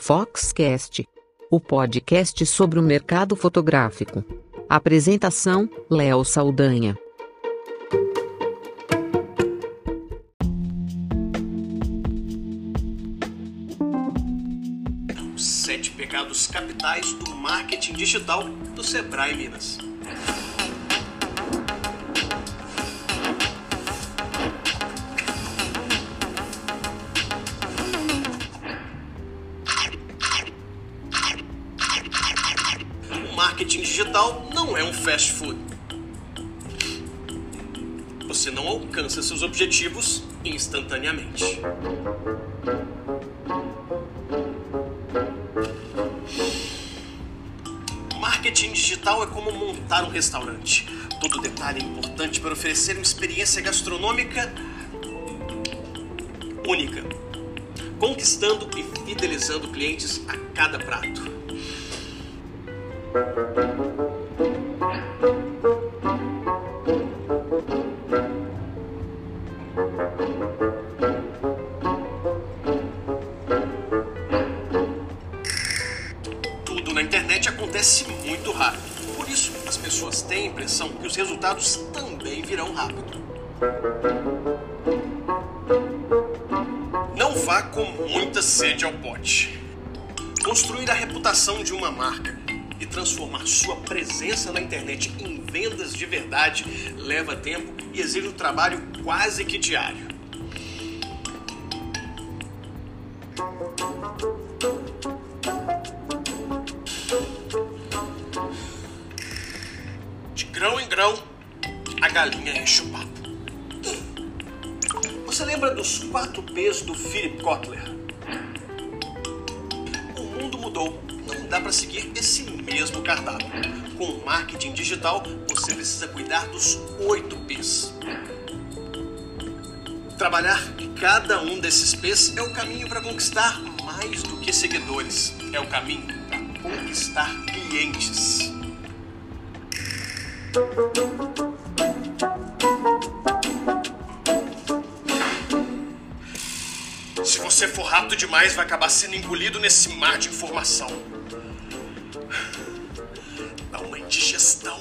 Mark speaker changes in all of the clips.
Speaker 1: Foxcast, o podcast sobre o mercado fotográfico. Apresentação: Léo Saldanha.
Speaker 2: Os sete pecados capitais do marketing digital do Sebrae Minas. Digital não é um fast food. Você não alcança seus objetivos instantaneamente. Marketing digital é como montar um restaurante. Todo detalhe é importante para oferecer uma experiência gastronômica única, conquistando e fidelizando clientes a cada prato. Não vá com muita sede ao pote. Construir a reputação de uma marca e transformar sua presença na internet em vendas de verdade leva tempo e exige um trabalho quase que diário. De grão em grão, a galinha enche o. Você lembra dos quatro P's do Philip Kotler? O mundo mudou. Não dá para seguir esse mesmo cardápio. Com marketing digital, você precisa cuidar dos oito P's. Trabalhar cada um desses P's é o caminho para conquistar mais do que seguidores. É o caminho para conquistar clientes. Você for rápido demais, vai acabar sendo engolido nesse mar de informação. Dá uma indigestão.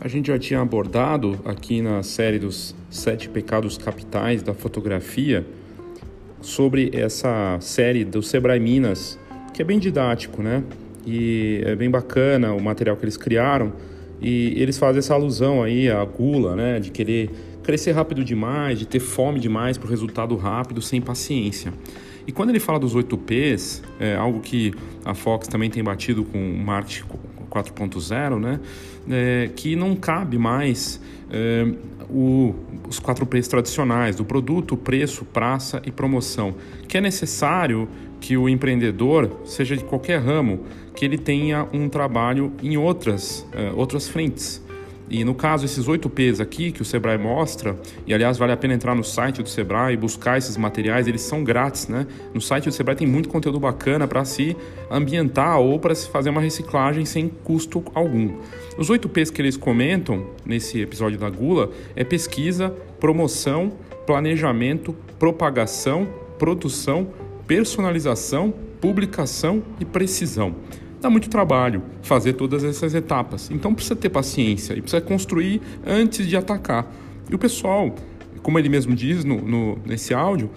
Speaker 3: A gente já tinha abordado aqui na série dos sete pecados capitais da fotografia sobre essa série do Sebrae Minas, que é bem didático, né? E é bem bacana o material que eles criaram e eles fazem essa alusão aí à gula, né? De querer crescer rápido demais, de ter fome demais para o resultado rápido, sem paciência. E quando ele fala dos 8 P's, é algo que a Fox também tem batido com o marketing 4.0, né? É, que não cabe mais é, o, os 4 P's tradicionais do produto, preço, praça e promoção, que é necessário que o empreendedor, seja de qualquer ramo, que ele tenha um trabalho em outras, é, outras frentes. E no caso, esses 8 P's aqui que o Sebrae mostra, e aliás vale a pena entrar no site do Sebrae e buscar esses materiais, eles são grátis, né? No site do Sebrae tem muito conteúdo bacana para se ambientar ou para se fazer uma reciclagem sem custo algum. Os 8 P's que eles comentam nesse episódio da Gula é pesquisa, promoção, planejamento, propagação, produção, personalização, publicação e precisão dá muito trabalho fazer todas essas etapas. Então precisa ter paciência e precisa construir antes de atacar. E o pessoal, como ele mesmo diz no, no nesse áudio,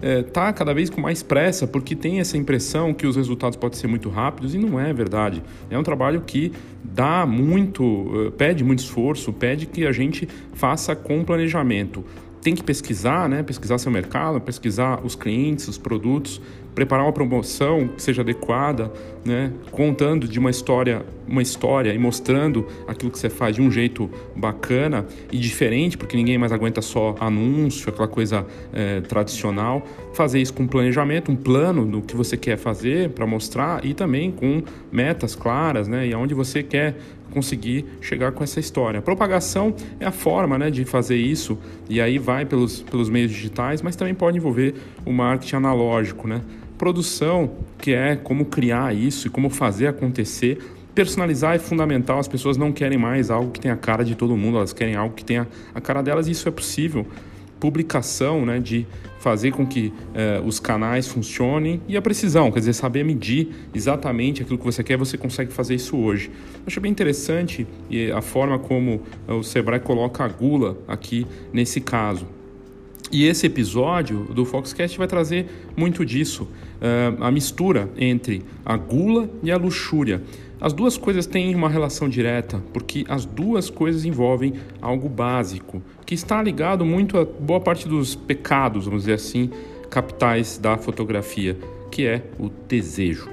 Speaker 3: está é, cada vez com mais pressa porque tem essa impressão que os resultados podem ser muito rápidos e não é verdade. É um trabalho que dá muito, pede muito esforço, pede que a gente faça com planejamento tem que pesquisar, né? pesquisar seu mercado, pesquisar os clientes, os produtos, preparar uma promoção que seja adequada, né? contando de uma história, uma história e mostrando aquilo que você faz de um jeito bacana e diferente, porque ninguém mais aguenta só anúncio, aquela coisa é, tradicional. Fazer isso com planejamento, um plano do que você quer fazer para mostrar e também com metas claras, né? E aonde você quer conseguir chegar com essa história. A propagação é a forma né, de fazer isso, e aí vai pelos, pelos meios digitais, mas também pode envolver o marketing analógico. Né? Produção, que é como criar isso e como fazer acontecer, personalizar é fundamental. As pessoas não querem mais algo que tenha a cara de todo mundo, elas querem algo que tenha a cara delas e isso é possível. Publicação, né, de fazer com que eh, os canais funcionem e a precisão, quer dizer, saber medir exatamente aquilo que você quer, você consegue fazer isso hoje. Acho bem interessante a forma como eh, o Sebrae coloca a gula aqui nesse caso. E esse episódio do Foxcast vai trazer muito disso, a mistura entre a gula e a luxúria. As duas coisas têm uma relação direta, porque as duas coisas envolvem algo básico, que está ligado muito a boa parte dos pecados, vamos dizer assim, capitais da fotografia, que é o desejo.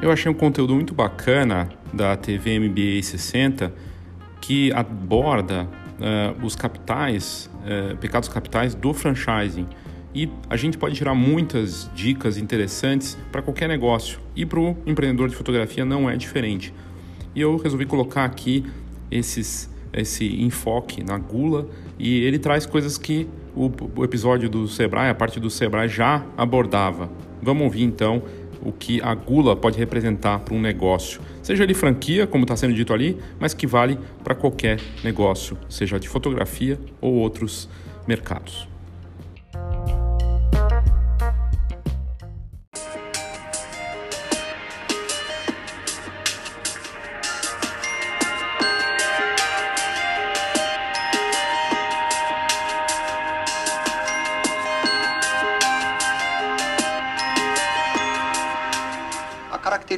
Speaker 3: Eu achei um conteúdo muito bacana da TV MBA 60 que aborda uh, os capitais, uh, pecados capitais do franchising. E a gente pode tirar muitas dicas interessantes para qualquer negócio. E para o empreendedor de fotografia não é diferente. E eu resolvi colocar aqui esses, esse enfoque na gula e ele traz coisas que o, o episódio do Sebrae, a parte do Sebrae já abordava. Vamos ouvir então o que a gula pode representar para um negócio, seja ele franquia, como está sendo dito ali, mas que vale para qualquer negócio, seja de fotografia ou outros mercados.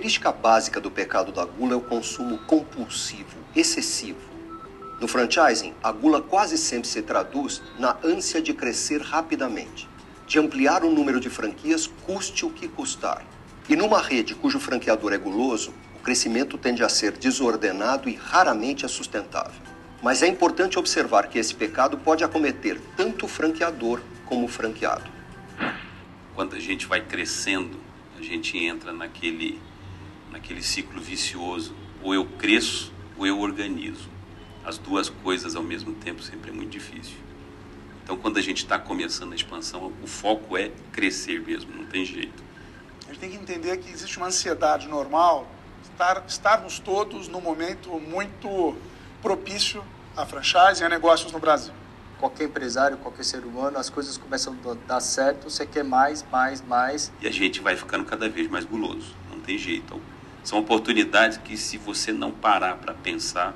Speaker 4: Característica básica do pecado da gula é o consumo compulsivo, excessivo. No franchising, a gula quase sempre se traduz na ânsia de crescer rapidamente, de ampliar o número de franquias, custe o que custar. E numa rede cujo franqueador é guloso, o crescimento tende a ser desordenado e raramente é sustentável. Mas é importante observar que esse pecado pode acometer tanto o franqueador como o franqueado.
Speaker 5: Quando a gente vai crescendo, a gente entra naquele naquele ciclo vicioso. Ou eu cresço ou eu organizo. As duas coisas ao mesmo tempo sempre é muito difícil. Então, quando a gente está começando a expansão, o foco é crescer mesmo, não tem jeito.
Speaker 6: A gente tem que entender que existe uma ansiedade normal, estar, estarmos todos num momento muito propício a franchise e a negócios no Brasil.
Speaker 7: Qualquer empresário, qualquer ser humano, as coisas começam a dar certo, você quer mais, mais, mais.
Speaker 5: E a gente vai ficando cada vez mais guloso, não tem jeito. São oportunidades que, se você não parar para pensar,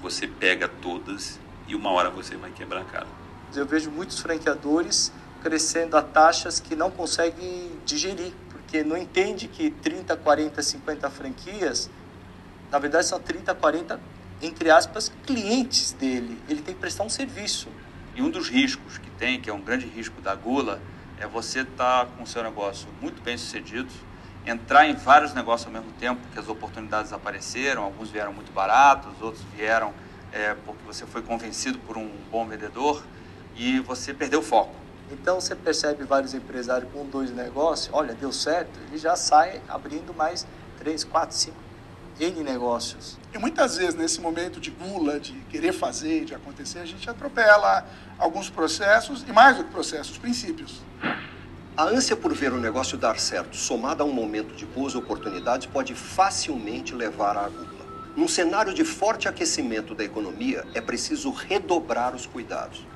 Speaker 5: você pega todas e uma hora você vai quebrar a cara.
Speaker 7: Eu vejo muitos franqueadores crescendo a taxas que não conseguem digerir, porque não entende que 30, 40, 50 franquias, na verdade são 30, 40, entre aspas, clientes dele. Ele tem que prestar um serviço.
Speaker 8: E um dos riscos que tem, que é um grande risco da gula, é você estar tá com o seu negócio muito bem sucedido, entrar em vários negócios ao mesmo tempo, porque as oportunidades apareceram, alguns vieram muito baratos, outros vieram é, porque você foi convencido por um bom vendedor e você perdeu o foco.
Speaker 7: Então você percebe vários empresários com dois negócios, olha, deu certo, ele já sai abrindo mais três, quatro, cinco N negócios.
Speaker 6: E muitas vezes nesse momento de gula, de querer fazer, de acontecer, a gente atropela alguns processos e mais do que processos, princípios.
Speaker 4: A ânsia por ver o negócio dar certo, somada a um momento de boas oportunidades, pode facilmente levar à gula. Num cenário de forte aquecimento da economia, é preciso redobrar os cuidados.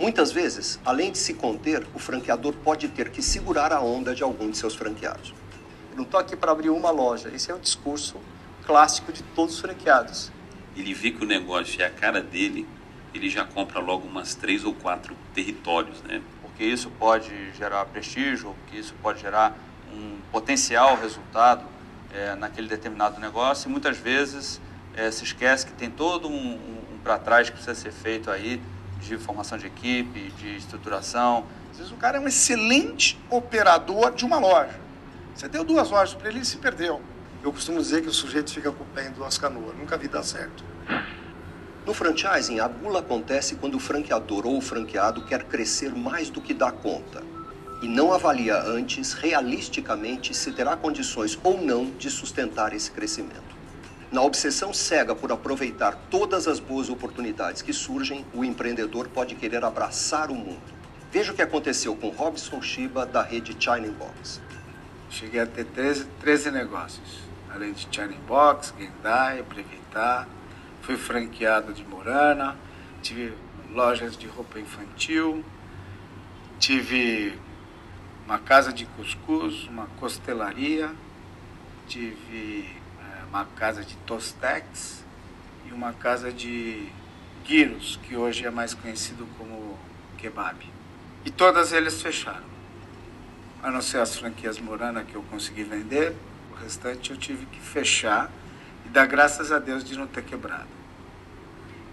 Speaker 4: Muitas vezes, além de se conter, o franqueador pode ter que segurar a onda de algum de seus franqueados.
Speaker 7: Eu não estou aqui para abrir uma loja. Esse é o discurso clássico de todos os franqueados.
Speaker 5: Ele vê que o negócio é a cara dele, ele já compra logo umas três ou quatro territórios, né?
Speaker 8: Porque isso pode gerar prestígio, porque isso pode gerar um potencial resultado é, naquele determinado negócio e muitas vezes é, se esquece que tem todo um, um, um para trás que precisa ser feito aí de formação de equipe, de estruturação.
Speaker 6: Às vezes o cara é um excelente operador de uma loja. Você deu duas lojas para ele e se perdeu.
Speaker 9: Eu costumo dizer que o sujeito fica com o pé em duas canoas. Nunca vi dar certo.
Speaker 4: No franchising, a gula acontece quando o franqueador ou o franqueado quer crescer mais do que dá conta e não avalia antes, realisticamente, se terá condições ou não de sustentar esse crescimento. Na obsessão cega por aproveitar todas as boas oportunidades que surgem, o empreendedor pode querer abraçar o mundo. Veja o que aconteceu com Robson Shiba da rede China Box.
Speaker 10: Cheguei a ter 13, 13 negócios, além de China Box, Gendai, Brevitar. Fui franqueado de Morana, tive lojas de roupa infantil, tive uma casa de cuscuz, uma costelaria, tive é, uma casa de Tostex e uma casa de gyros, que hoje é mais conhecido como kebab. E todas eles fecharam. A não ser as franquias Morana que eu consegui vender, o restante eu tive que fechar e dar graças a Deus de não ter quebrado.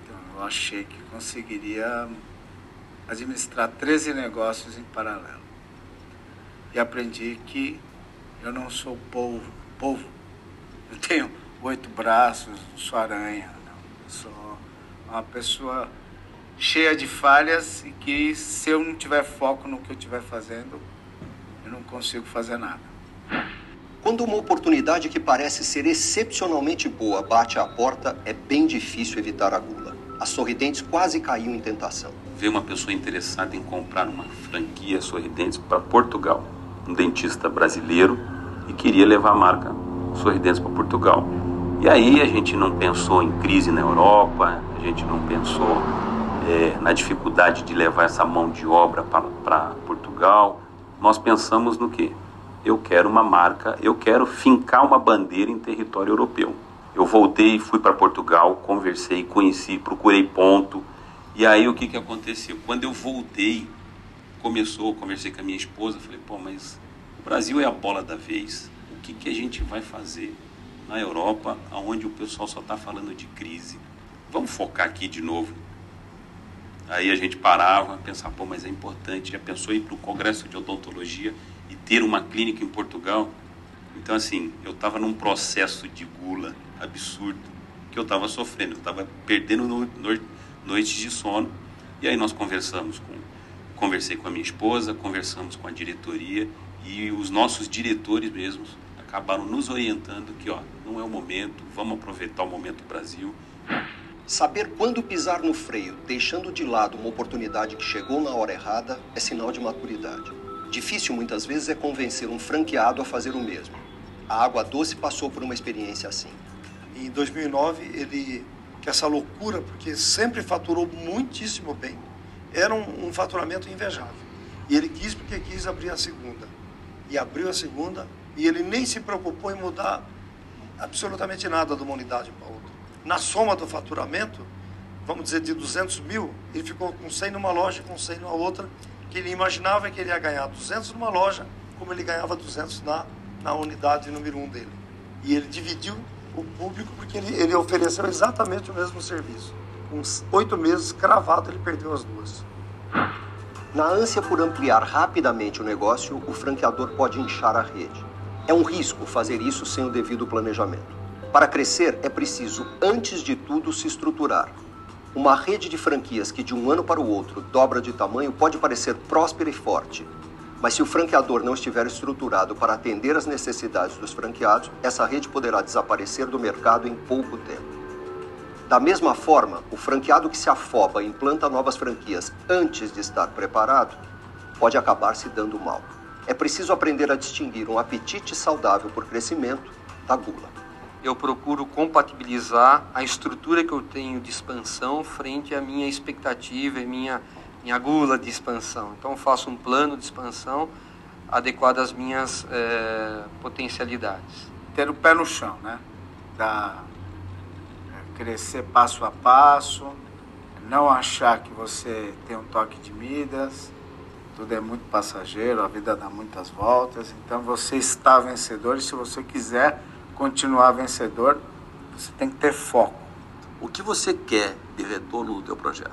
Speaker 10: Então eu achei que conseguiria administrar 13 negócios em paralelo. E aprendi que eu não sou polvo, polvo. Eu tenho oito braços, não sou aranha, não. Eu sou uma pessoa cheia de falhas e que se eu não tiver foco no que eu estiver fazendo, eu não consigo fazer nada.
Speaker 4: Quando uma oportunidade que parece ser excepcionalmente boa bate à porta, é bem difícil evitar a gula. A Sorridentes quase caiu em tentação.
Speaker 5: Veio uma pessoa interessada em comprar uma franquia Sorridentes para Portugal. Um dentista brasileiro e queria levar a marca Sorridentes para Portugal. E aí a gente não pensou em crise na Europa, a gente não pensou é, na dificuldade de levar essa mão de obra para Portugal. Nós pensamos no que? Eu quero uma marca, eu quero fincar uma bandeira em território europeu. Eu voltei, fui para Portugal, conversei, conheci, procurei ponto. E aí o que, que aconteceu? Quando eu voltei, começou, conversei com a minha esposa, falei, pô, mas o Brasil é a bola da vez. O que, que a gente vai fazer na Europa, onde o pessoal só está falando de crise? Vamos focar aqui de novo. Aí a gente parava, pensava, pô, mas é importante. Já pensou em ir para o Congresso de Odontologia ter uma clínica em Portugal? Então, assim, eu estava num processo de gula absurdo que eu estava sofrendo. Eu estava perdendo no, no, noites de sono. E aí nós conversamos com, conversei com a minha esposa, conversamos com a diretoria e os nossos diretores mesmos acabaram nos orientando que, ó, não é o momento, vamos aproveitar o momento Brasil.
Speaker 4: Saber quando pisar no freio, deixando de lado uma oportunidade que chegou na hora errada, é sinal de maturidade. Difícil muitas vezes é convencer um franqueado a fazer o mesmo. A Água Doce passou por uma experiência assim.
Speaker 9: Em 2009, ele, que essa loucura, porque sempre faturou muitíssimo bem, era um, um faturamento invejável. E ele quis porque quis abrir a segunda. E abriu a segunda, e ele nem se preocupou em mudar absolutamente nada de uma unidade para outra. Na soma do faturamento, vamos dizer, de 200 mil, ele ficou com 100 numa loja, com 100 numa outra, que ele imaginava que ele ia ganhar 200 numa loja, como ele ganhava 200 na, na unidade número 1 um dele. E ele dividiu o público porque ele, ele ofereceu exatamente o mesmo serviço. Com oito meses cravado, ele perdeu as duas.
Speaker 4: Na ânsia por ampliar rapidamente o negócio, o franqueador pode inchar a rede. É um risco fazer isso sem o devido planejamento. Para crescer, é preciso, antes de tudo, se estruturar. Uma rede de franquias que de um ano para o outro dobra de tamanho pode parecer próspera e forte, mas se o franqueador não estiver estruturado para atender às necessidades dos franqueados, essa rede poderá desaparecer do mercado em pouco tempo. Da mesma forma, o franqueado que se afoba e implanta novas franquias antes de estar preparado pode acabar se dando mal. É preciso aprender a distinguir um apetite saudável por crescimento da gula.
Speaker 11: Eu procuro compatibilizar a estrutura que eu tenho de expansão frente à minha expectativa e minha, minha gula de expansão. Então, faço um plano de expansão adequado às minhas é, potencialidades.
Speaker 10: Ter o pé no chão, né? Da, crescer passo a passo, não achar que você tem um toque de Midas, tudo é muito passageiro, a vida dá muitas voltas, então você está vencedor e se você quiser continuar vencedor, você tem que ter foco.
Speaker 5: O que você quer de retorno do teu projeto?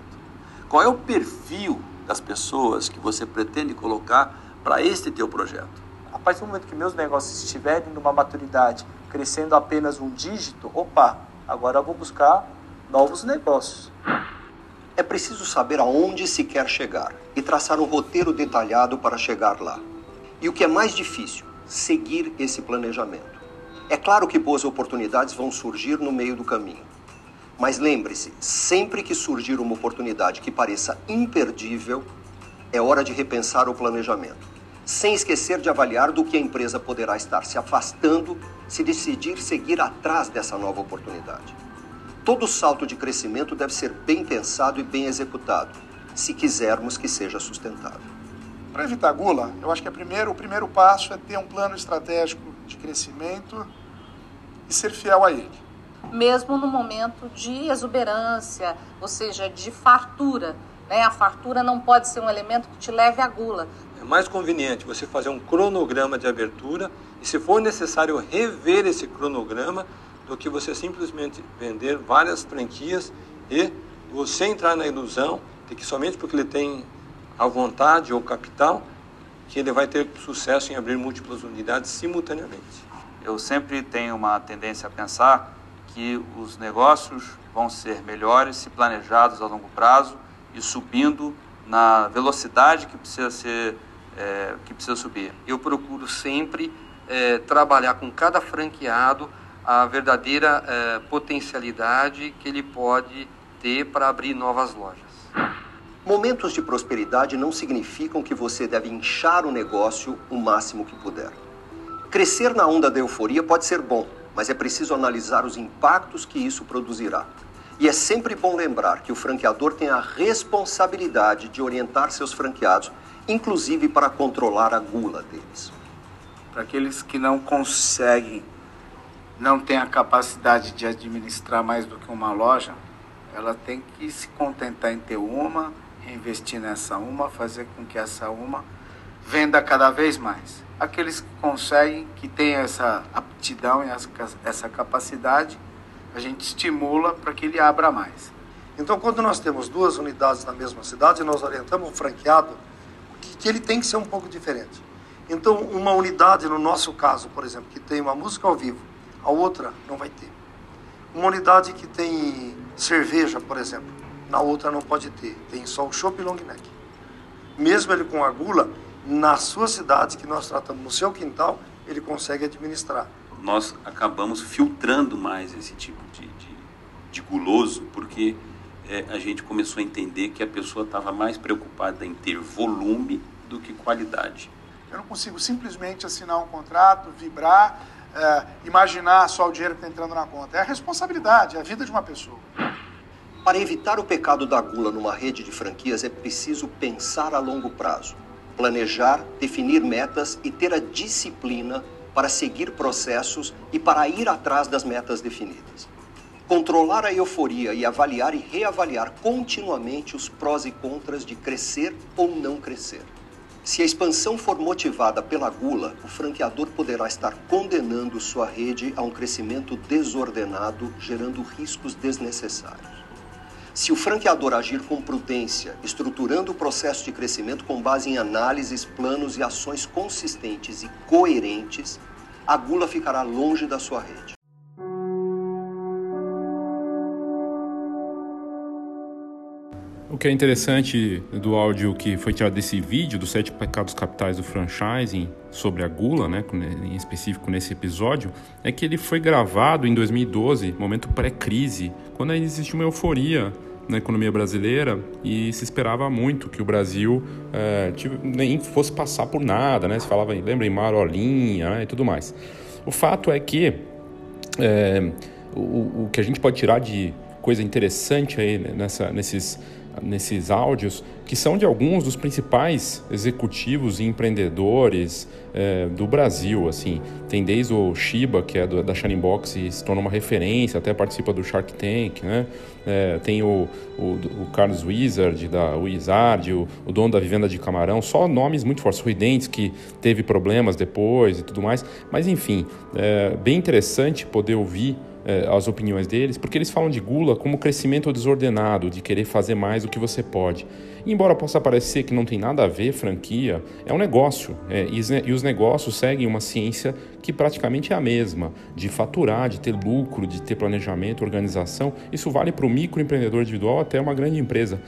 Speaker 5: Qual é o perfil das pessoas que você pretende colocar para este teu projeto?
Speaker 7: A partir do momento que meus negócios estiverem numa maturidade, crescendo apenas um dígito, opa, agora eu vou buscar novos negócios.
Speaker 4: É preciso saber aonde se quer chegar e traçar um roteiro detalhado para chegar lá. E o que é mais difícil, seguir esse planejamento. É claro que boas oportunidades vão surgir no meio do caminho. Mas lembre-se, sempre que surgir uma oportunidade que pareça imperdível, é hora de repensar o planejamento, sem esquecer de avaliar do que a empresa poderá estar se afastando se decidir seguir atrás dessa nova oportunidade. Todo salto de crescimento deve ser bem pensado e bem executado, se quisermos que seja sustentável.
Speaker 6: Para evitar gula, eu acho que primeiro, o primeiro passo é ter um plano estratégico de crescimento e ser fiel a ele.
Speaker 12: Mesmo no momento de exuberância, ou seja, de fartura. Né? A fartura não pode ser um elemento que te leve à gula.
Speaker 11: É mais conveniente você fazer um cronograma de abertura e, se for necessário, rever esse cronograma do que você simplesmente vender várias franquias e você entrar na ilusão de que somente porque ele tem a vontade ou capital que ele vai ter sucesso em abrir múltiplas unidades simultaneamente.
Speaker 8: Eu sempre tenho uma tendência a pensar que os negócios vão ser melhores se planejados a longo prazo e subindo na velocidade que precisa ser é, que precisa subir.
Speaker 11: Eu procuro sempre é, trabalhar com cada franqueado a verdadeira é, potencialidade que ele pode ter para abrir novas lojas.
Speaker 4: Momentos de prosperidade não significam que você deve inchar o negócio o máximo que puder. Crescer na onda da euforia pode ser bom, mas é preciso analisar os impactos que isso produzirá. E é sempre bom lembrar que o franqueador tem a responsabilidade de orientar seus franqueados, inclusive para controlar a gula deles.
Speaker 10: Para aqueles que não conseguem, não têm a capacidade de administrar mais do que uma loja, ela tem que se contentar em ter uma, investir nessa uma, fazer com que essa uma venda cada vez mais aqueles que conseguem, que têm essa aptidão e essa capacidade, a gente estimula para que ele abra mais.
Speaker 9: Então, quando nós temos duas unidades na mesma cidade, nós orientamos o franqueado que, ele tem que ser um pouco diferente. Então, uma unidade, no nosso caso, por exemplo, que tem uma música ao vivo, a outra não vai ter. Uma unidade que tem cerveja, por exemplo, na outra não pode ter. Tem só o chopp long neck. Mesmo ele com a gula, na sua cidade, que nós tratamos no seu quintal, ele consegue administrar.
Speaker 5: Nós acabamos filtrando mais esse tipo de, de, de guloso, porque é, a gente começou a entender que a pessoa estava mais preocupada em ter volume do que qualidade.
Speaker 6: Eu não consigo simplesmente assinar um contrato, vibrar, é, imaginar só o dinheiro que está entrando na conta. É a responsabilidade, é a vida de uma pessoa.
Speaker 4: Para evitar o pecado da gula numa rede de franquias, é preciso pensar a longo prazo planejar, definir metas e ter a disciplina para seguir processos e para ir atrás das metas definidas. Controlar a euforia e avaliar e reavaliar continuamente os prós e contras de crescer ou não crescer. Se a expansão for motivada pela gula, o franqueador poderá estar condenando sua rede a um crescimento desordenado, gerando riscos desnecessários. Se o franqueador agir com prudência, estruturando o processo de crescimento com base em análises, planos e ações consistentes e coerentes, a gula ficará longe da sua rede.
Speaker 3: Que é interessante do áudio que foi tirado desse vídeo dos sete pecados capitais do franchising sobre a gula, né, em específico nesse episódio, é que ele foi gravado em 2012, momento pré-crise, quando ainda existia uma euforia na economia brasileira e se esperava muito que o Brasil é, nem fosse passar por nada, né? Se falava, lembra em marolinha né, e tudo mais. O fato é que é, o, o que a gente pode tirar de coisa interessante aí nessa, nesses nesses áudios, que são de alguns dos principais executivos e empreendedores é, do Brasil. Assim, tem desde o Shiba, que é do, da Shining Box e se torna uma referência, até participa do Shark Tank, né? É, tem o, o, o, Carlos Wizard, da Wizard, o, o, dono da Vivenda de Camarão, só nomes muito fortes. Rui Dentes, que teve problemas depois e tudo mais. Mas, enfim, é bem interessante poder ouvir é, as opiniões deles, porque eles falam de gula como crescimento desordenado, de querer fazer mais do que você pode. E embora possa parecer que não tem nada a ver franquia, é um negócio. É, e os negócios seguem uma ciência que praticamente é a mesma, de faturar, de ter lucro, de ter planejamento, organização. Isso vale para o microempreendedor individual até uma grande empresa.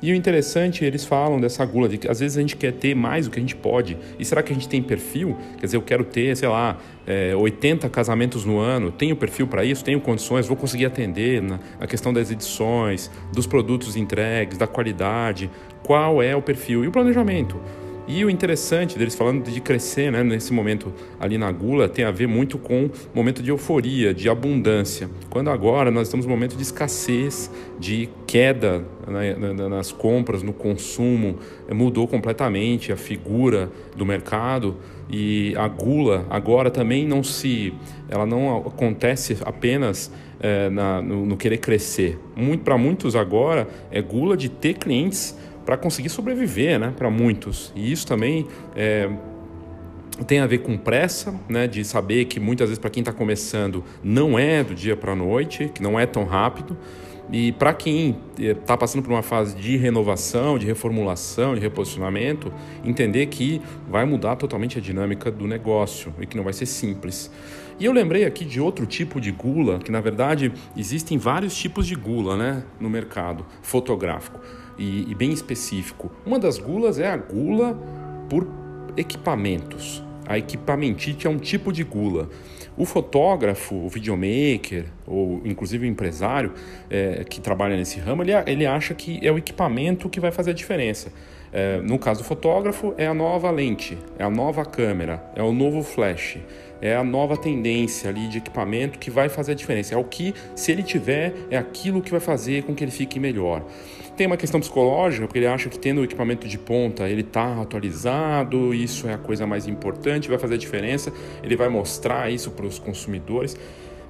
Speaker 3: E o interessante, eles falam dessa gula, de que às vezes a gente quer ter mais do que a gente pode. E será que a gente tem perfil? Quer dizer, eu quero ter, sei lá, é, 80 casamentos no ano, tenho perfil para isso, tenho condições, vou conseguir atender na, na questão das edições, dos produtos entregues, da qualidade. Qual é o perfil? E o planejamento. E o interessante deles falando de crescer né, nesse momento ali na gula tem a ver muito com momento de euforia, de abundância. Quando agora nós estamos num momento de escassez, de queda né, nas compras, no consumo, mudou completamente a figura do mercado e a gula agora também não se, ela não acontece apenas é, na, no, no querer crescer. Muito para muitos agora é gula de ter clientes para conseguir sobreviver, né, para muitos. E isso também é, tem a ver com pressa, né, de saber que muitas vezes para quem está começando não é do dia para a noite, que não é tão rápido. E para quem está é, passando por uma fase de renovação, de reformulação, de reposicionamento, entender que vai mudar totalmente a dinâmica do negócio e que não vai ser simples. E eu lembrei aqui de outro tipo de gula, que na verdade existem vários tipos de gula né, no mercado fotográfico e, e bem específico. Uma das gulas é a gula por equipamentos. A equipamentite é um tipo de gula. O fotógrafo, o videomaker, ou inclusive o empresário é, que trabalha nesse ramo, ele, ele acha que é o equipamento que vai fazer a diferença. É, no caso do fotógrafo, é a nova lente, é a nova câmera, é o novo flash, é a nova tendência ali de equipamento que vai fazer a diferença. É o que, se ele tiver, é aquilo que vai fazer com que ele fique melhor tem uma questão psicológica, porque ele acha que tendo o equipamento de ponta, ele está atualizado, isso é a coisa mais importante, vai fazer a diferença, ele vai mostrar isso para os consumidores.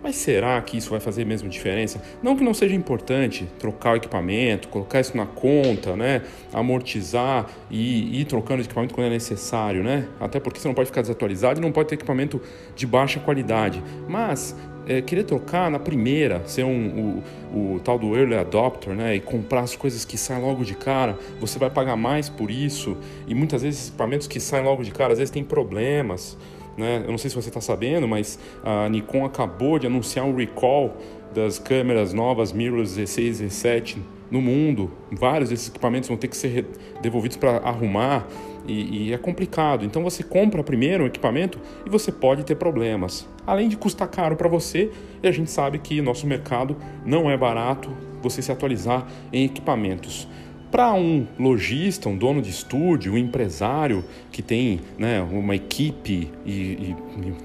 Speaker 3: Mas será que isso vai fazer mesmo diferença? Não que não seja importante trocar o equipamento, colocar isso na conta, né? amortizar e ir trocando de equipamento quando é necessário, né? Até porque você não pode ficar desatualizado e não pode ter equipamento de baixa qualidade. Mas é, querer trocar na primeira, ser um, o, o, tal do early adopter, né, e comprar as coisas que saem logo de cara, você vai pagar mais por isso, e muitas vezes equipamentos que saem logo de cara, às vezes tem problemas, né, eu não sei se você está sabendo, mas a Nikon acabou de anunciar um recall das câmeras novas mirrorless 16 e 7 no mundo. Vários desses equipamentos vão ter que ser devolvidos para arrumar e, e, é complicado. Então você compra primeiro um equipamento e você pode ter problemas. Além de custar caro para você, e a gente sabe que nosso mercado não é barato você se atualizar em equipamentos. Para um lojista, um dono de estúdio, um empresário que tem né, uma equipe e, e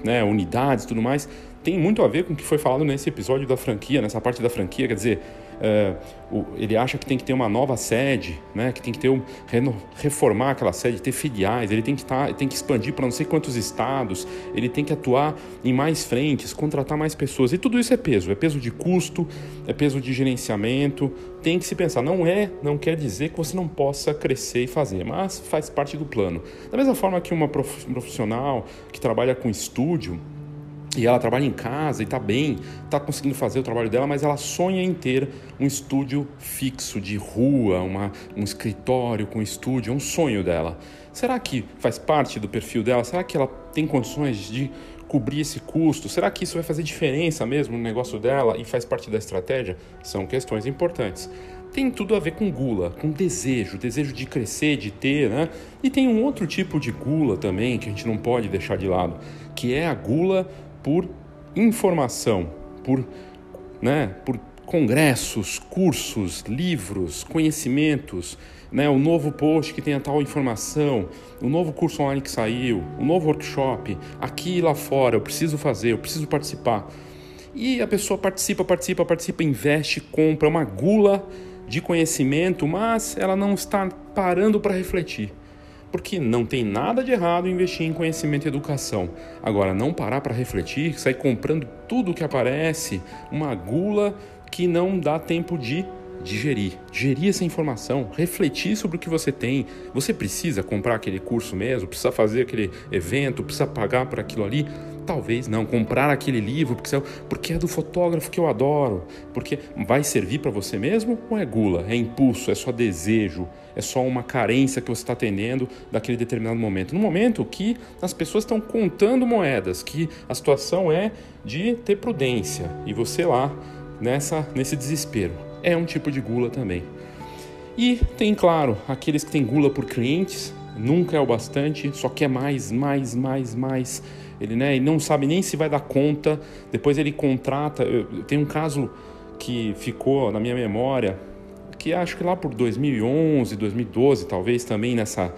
Speaker 3: né, unidades e tudo mais, tem muito a ver com o que foi falado nesse episódio da franquia, nessa parte da franquia, quer dizer, ele acha que tem que ter uma nova sede, né? que tem que ter um, reformar aquela sede, ter filiais, ele tem que, tá, tem que expandir para não sei quantos estados, ele tem que atuar em mais frentes, contratar mais pessoas. E tudo isso é peso, é peso de custo, é peso de gerenciamento. Tem que se pensar, não é, não quer dizer que você não possa crescer e fazer, mas faz parte do plano. Da mesma forma que uma profissional que trabalha com estúdio, e ela trabalha em casa e está bem, está conseguindo fazer o trabalho dela, mas ela sonha em ter um estúdio fixo de rua, uma, um escritório com estúdio, é um sonho dela. Será que faz parte do perfil dela? Será que ela tem condições de cobrir esse custo? Será que isso vai fazer diferença mesmo no negócio dela e faz parte da estratégia? São questões importantes. Tem tudo a ver com gula, com desejo, desejo de crescer, de ter, né? E tem um outro tipo de gula também que a gente não pode deixar de lado, que é a gula por informação, por, né, por congressos, cursos, livros, conhecimentos, né, o novo post que tem a tal informação, o novo curso online que saiu, o novo workshop, aqui e lá fora, eu preciso fazer, eu preciso participar. E a pessoa participa, participa, participa, investe, compra uma gula de conhecimento, mas ela não está parando para refletir porque não tem nada de errado em investir em conhecimento e educação. Agora, não parar para refletir, sair comprando tudo que aparece, uma gula que não dá tempo de digerir, digerir essa informação, refletir sobre o que você tem. Você precisa comprar aquele curso mesmo, precisa fazer aquele evento, precisa pagar por aquilo ali. Talvez não, comprar aquele livro porque, porque é do fotógrafo que eu adoro, porque vai servir para você mesmo ou é gula, é impulso, é só desejo, é só uma carência que você está atendendo daquele determinado momento. No momento que as pessoas estão contando moedas, que a situação é de ter prudência e você lá nessa nesse desespero. É um tipo de gula também. E tem, claro, aqueles que têm gula por clientes, nunca é o bastante, só quer mais, mais, mais, mais. Ele, né, não sabe nem se vai dar conta, depois ele contrata. Tem um caso que ficou na minha memória, que acho que lá por 2011, 2012, talvez também nessa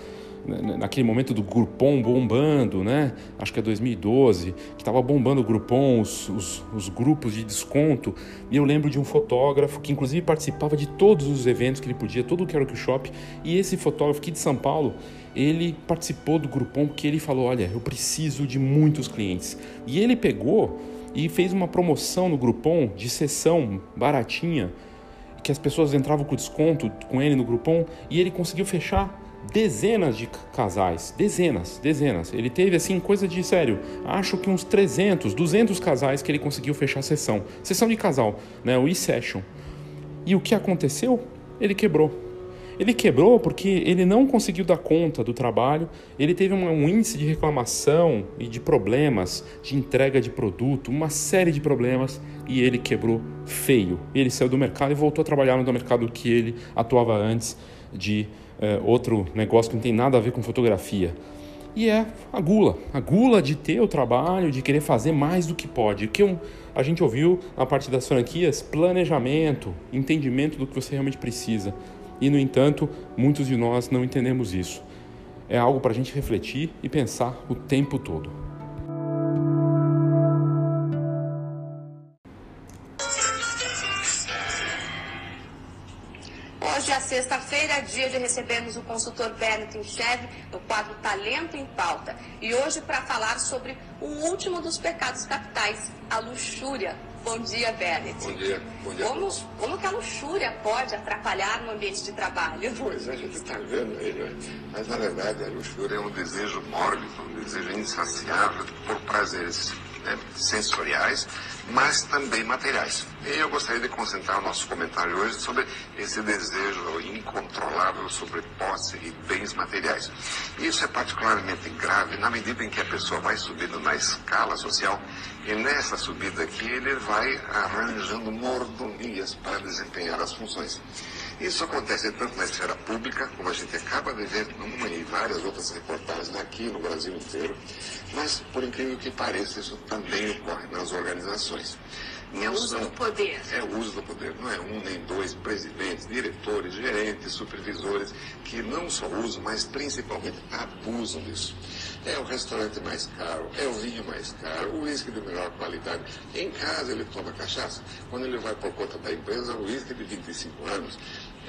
Speaker 3: naquele momento do Groupon bombando, né? Acho que é 2012, que estava bombando o Groupon, os, os, os, grupos de desconto. E eu lembro de um fotógrafo que, inclusive, participava de todos os eventos que ele podia, todo o Quero Que Shop. E esse fotógrafo aqui de São Paulo, ele participou do Groupon porque ele falou: Olha, eu preciso de muitos clientes. E ele pegou e fez uma promoção no Groupon de sessão baratinha, que as pessoas entravam com desconto com ele no Groupon e ele conseguiu fechar dezenas de casais, dezenas, dezenas. Ele teve assim coisa de sério, acho que uns 300, 200 casais que ele conseguiu fechar a sessão, sessão de casal, né, o e-session. E o que aconteceu? Ele quebrou. Ele quebrou porque ele não conseguiu dar conta do trabalho, ele teve um índice de reclamação e de problemas de entrega de produto, uma série de problemas e ele quebrou feio. Ele saiu do mercado e voltou a trabalhar no mercado que ele atuava antes de é, outro negócio que não tem nada a ver com fotografia. E é a gula, a gula de ter o trabalho, de querer fazer mais do que pode. O que um, a gente ouviu na parte das franquias, planejamento, entendimento do que você realmente precisa. E, no entanto, muitos de nós não entendemos isso. É algo para a gente refletir e pensar o tempo todo.
Speaker 13: Sexta-feira é dia de recebermos o consultor Bernard Inchev no quadro Talento em Pauta. E hoje para falar sobre o último dos pecados capitais, a luxúria. Bom dia, Bernard.
Speaker 14: Bom dia. Bom dia
Speaker 13: como, como que a luxúria pode atrapalhar no ambiente de trabalho?
Speaker 14: Pois é, a gente está vendo aí, né? Mas na verdade a luxúria é um desejo mórbido, um desejo insaciável por prazeres né, sensoriais, mas também materiais. E eu gostaria de concentrar o nosso comentário hoje sobre esse desejo incontrolável sobre posse e bens materiais. Isso é particularmente grave na medida em que a pessoa vai subindo na escala social e nessa subida aqui ele vai arranjando mordomias para desempenhar as funções. Isso acontece tanto na esfera pública, como a gente acaba de ver numa e várias outras reportagens aqui no Brasil inteiro, mas, por incrível que pareça, isso também ocorre nas organizações.
Speaker 13: é o uso do poder.
Speaker 14: É o uso do poder. Não é um nem dois presidentes, diretores, gerentes, supervisores que não só usam, mas principalmente abusam disso. É o restaurante mais caro, é o vinho mais caro, o uísque de melhor qualidade. Em casa ele toma cachaça. Quando ele vai por conta da empresa, o uísque de 25 anos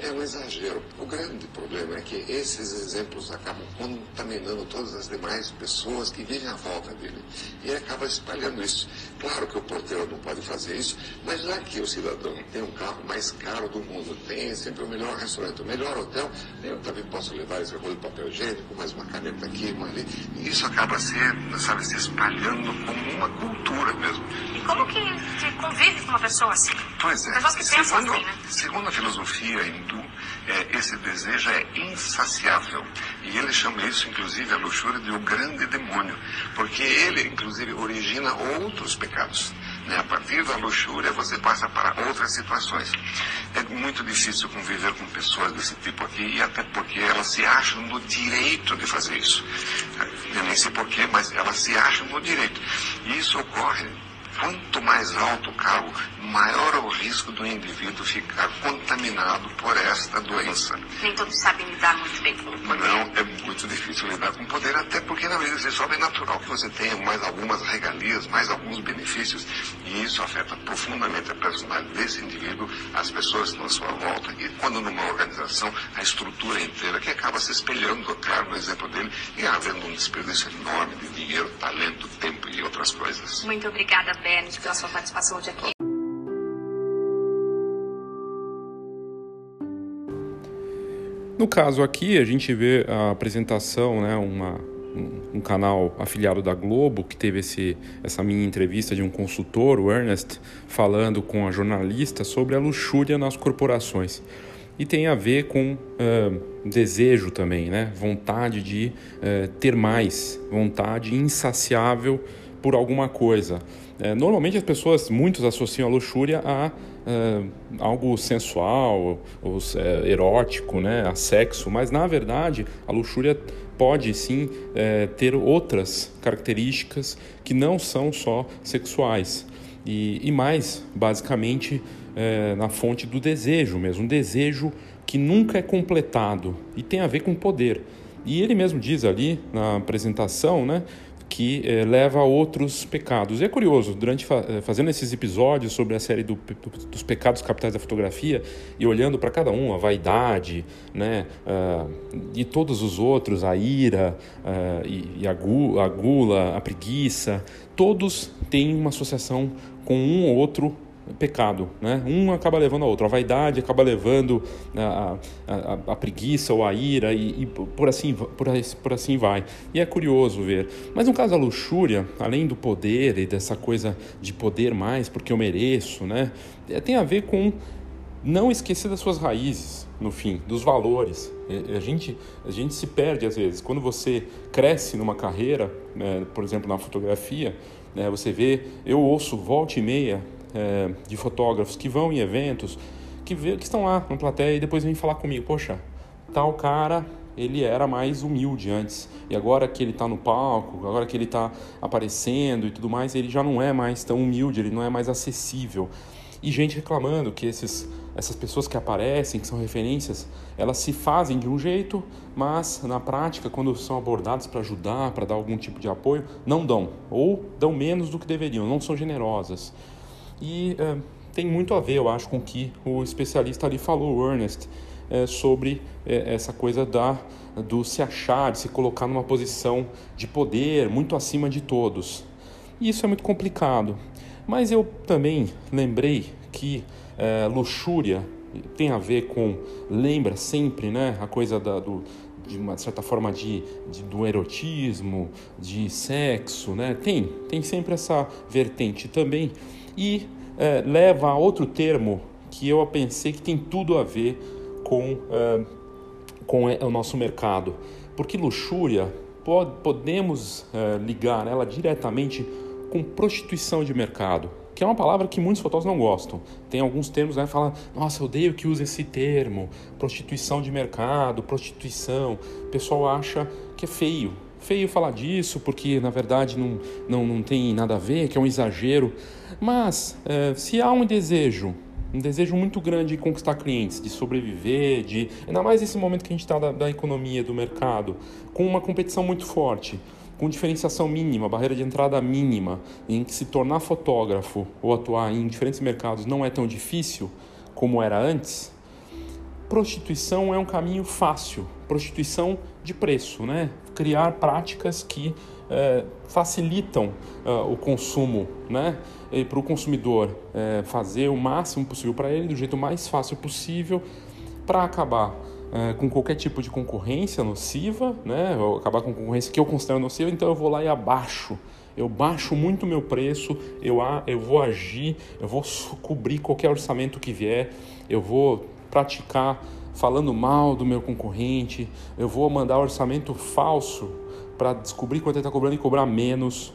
Speaker 14: é um exagero. O grande problema é que esses exemplos acabam contaminando todas as demais pessoas que vivem à volta dele. E acaba espalhando isso. Claro que o porteiro não pode fazer isso, mas já que o cidadão tem um carro mais caro do mundo, tem sempre o melhor restaurante, o melhor hotel, eu também posso levar esse rolo de papel higiênico, mais uma caneta aqui, uma ali. E isso acaba se, sabe, se espalhando como uma cultura mesmo.
Speaker 13: E como que convive com uma pessoa assim?
Speaker 14: Pois é.
Speaker 13: Pessoas que pensam
Speaker 14: segundo,
Speaker 13: assim, né?
Speaker 14: Segundo a filosofia hindu, é, esse desejo é insaciável. E ele chama isso, inclusive, a luxúria de o grande demônio, porque ele, inclusive, origina outros pecados. Né? A partir da luxúria, você passa para outras situações. É muito difícil conviver com pessoas desse tipo aqui, e até porque elas se acham no direito de fazer isso. Eu nem sei porquê, mas elas se acham no direito. E isso ocorre quanto mais alto o cargo, maior é o risco do indivíduo ficar contaminado por esta doença.
Speaker 13: Nem todos sabem lidar muito bem com o poder.
Speaker 14: Não, é muito difícil lidar com o poder, até porque na vida sexual é natural que você tenha mais algumas regalias, mais alguns benefícios, e isso afeta profundamente a personalidade desse indivíduo, as pessoas que estão à sua volta, e quando numa organização, a estrutura inteira, que acaba se espelhando, claro, no exemplo dele, e havendo um desperdício enorme de dinheiro, talento, tempo e outras coisas.
Speaker 13: Muito obrigada, Bernard, pela sua participação hoje aqui.
Speaker 3: No caso aqui, a gente vê a apresentação, né, uma, um, um, canal afiliado da Globo, que teve esse, essa mini entrevista de um consultor, o Ernest, falando com a jornalista sobre a luxúria nas corporações. E tem a ver com uh, desejo também, né? vontade de uh, ter mais, vontade insaciável por alguma coisa. É, normalmente as pessoas, muitos associam a luxúria a é, algo sensual, ou, é, erótico, né, a sexo, mas na verdade a luxúria pode sim é, ter outras características que não são só sexuais. E, e mais, basicamente, é, na fonte do desejo mesmo, um desejo que nunca é completado e tem a ver com poder. E ele mesmo diz ali na apresentação, né, que eh, leva a outros pecados. E é curioso, durante eh, fazendo esses episódios sobre a série do, do, dos pecados capitais da fotografia e olhando para cada um, a vaidade, né, uh, e todos os outros, a ira uh, e, e a, gu, a gula, a preguiça, todos têm uma associação com um ou outro pecado, né? Um acaba levando a outro, a vaidade acaba levando a, a, a preguiça ou a ira e, e, por, assim, por, por assim vai. E é curioso ver. Mas no caso da luxúria, além do poder e dessa coisa de poder mais porque eu mereço, né? É, tem a ver com não esquecer das suas raízes, no fim, dos valores. A gente, a gente se perde às vezes. Quando você cresce numa carreira, né, por exemplo, na fotografia, né, você vê, eu ouço volta e meia é, de fotógrafos que vão em eventos, que, vê, que estão lá na plateia e depois vêm falar comigo, poxa, tal cara ele era mais humilde antes. E agora que ele está no palco, agora que ele está aparecendo e tudo mais, ele já não é mais tão humilde, ele não é mais acessível. E gente reclamando que esses, essas pessoas que aparecem, que são referências, elas se fazem de um jeito, mas na prática, quando são abordadas para ajudar, para dar algum tipo de apoio, não dão. Ou dão menos do que deveriam, não são generosas. E é, tem muito a ver, eu acho, com o que o especialista ali falou, o Ernest, é, sobre é, essa coisa da, do se achar, de se colocar numa posição de poder muito acima de todos. E isso é muito complicado. Mas eu também lembrei que é, luxúria tem a ver com, lembra sempre, né, a coisa da, do, de uma certa forma de, de, do erotismo, de sexo, né? Tem, tem sempre essa vertente também e é, leva a outro termo que eu pensei que tem tudo a ver com, é, com o nosso mercado. Porque luxúria pode, podemos é, ligar ela diretamente com prostituição de mercado, que é uma palavra que muitos fotógrafos não gostam. Tem alguns termos, né, fala, nossa, eu odeio que use esse termo, prostituição de mercado, prostituição. O pessoal acha que é feio, feio falar disso, porque na verdade não, não, não tem nada a ver, que é um exagero. Mas é, se há um desejo, um desejo muito grande de conquistar clientes, de sobreviver, de ainda mais nesse momento que a gente está da, da economia, do mercado, com uma competição muito forte, com diferenciação mínima, barreira de entrada mínima, em que se tornar fotógrafo ou atuar em diferentes mercados não é tão difícil como era antes, prostituição é um caminho fácil, prostituição de preço, né? Criar práticas que é, facilitam uh, o consumo, né? Para o consumidor é, fazer o máximo possível para ele, do jeito mais fácil possível, para acabar é, com qualquer tipo de concorrência nociva, né? Acabar com concorrência que eu considero nociva, então eu vou lá e abaixo eu baixo muito meu preço, eu, eu vou agir, eu vou cobrir qualquer orçamento que vier, eu vou praticar falando mal do meu concorrente, eu vou mandar orçamento falso para descobrir quanto ele está cobrando e cobrar menos.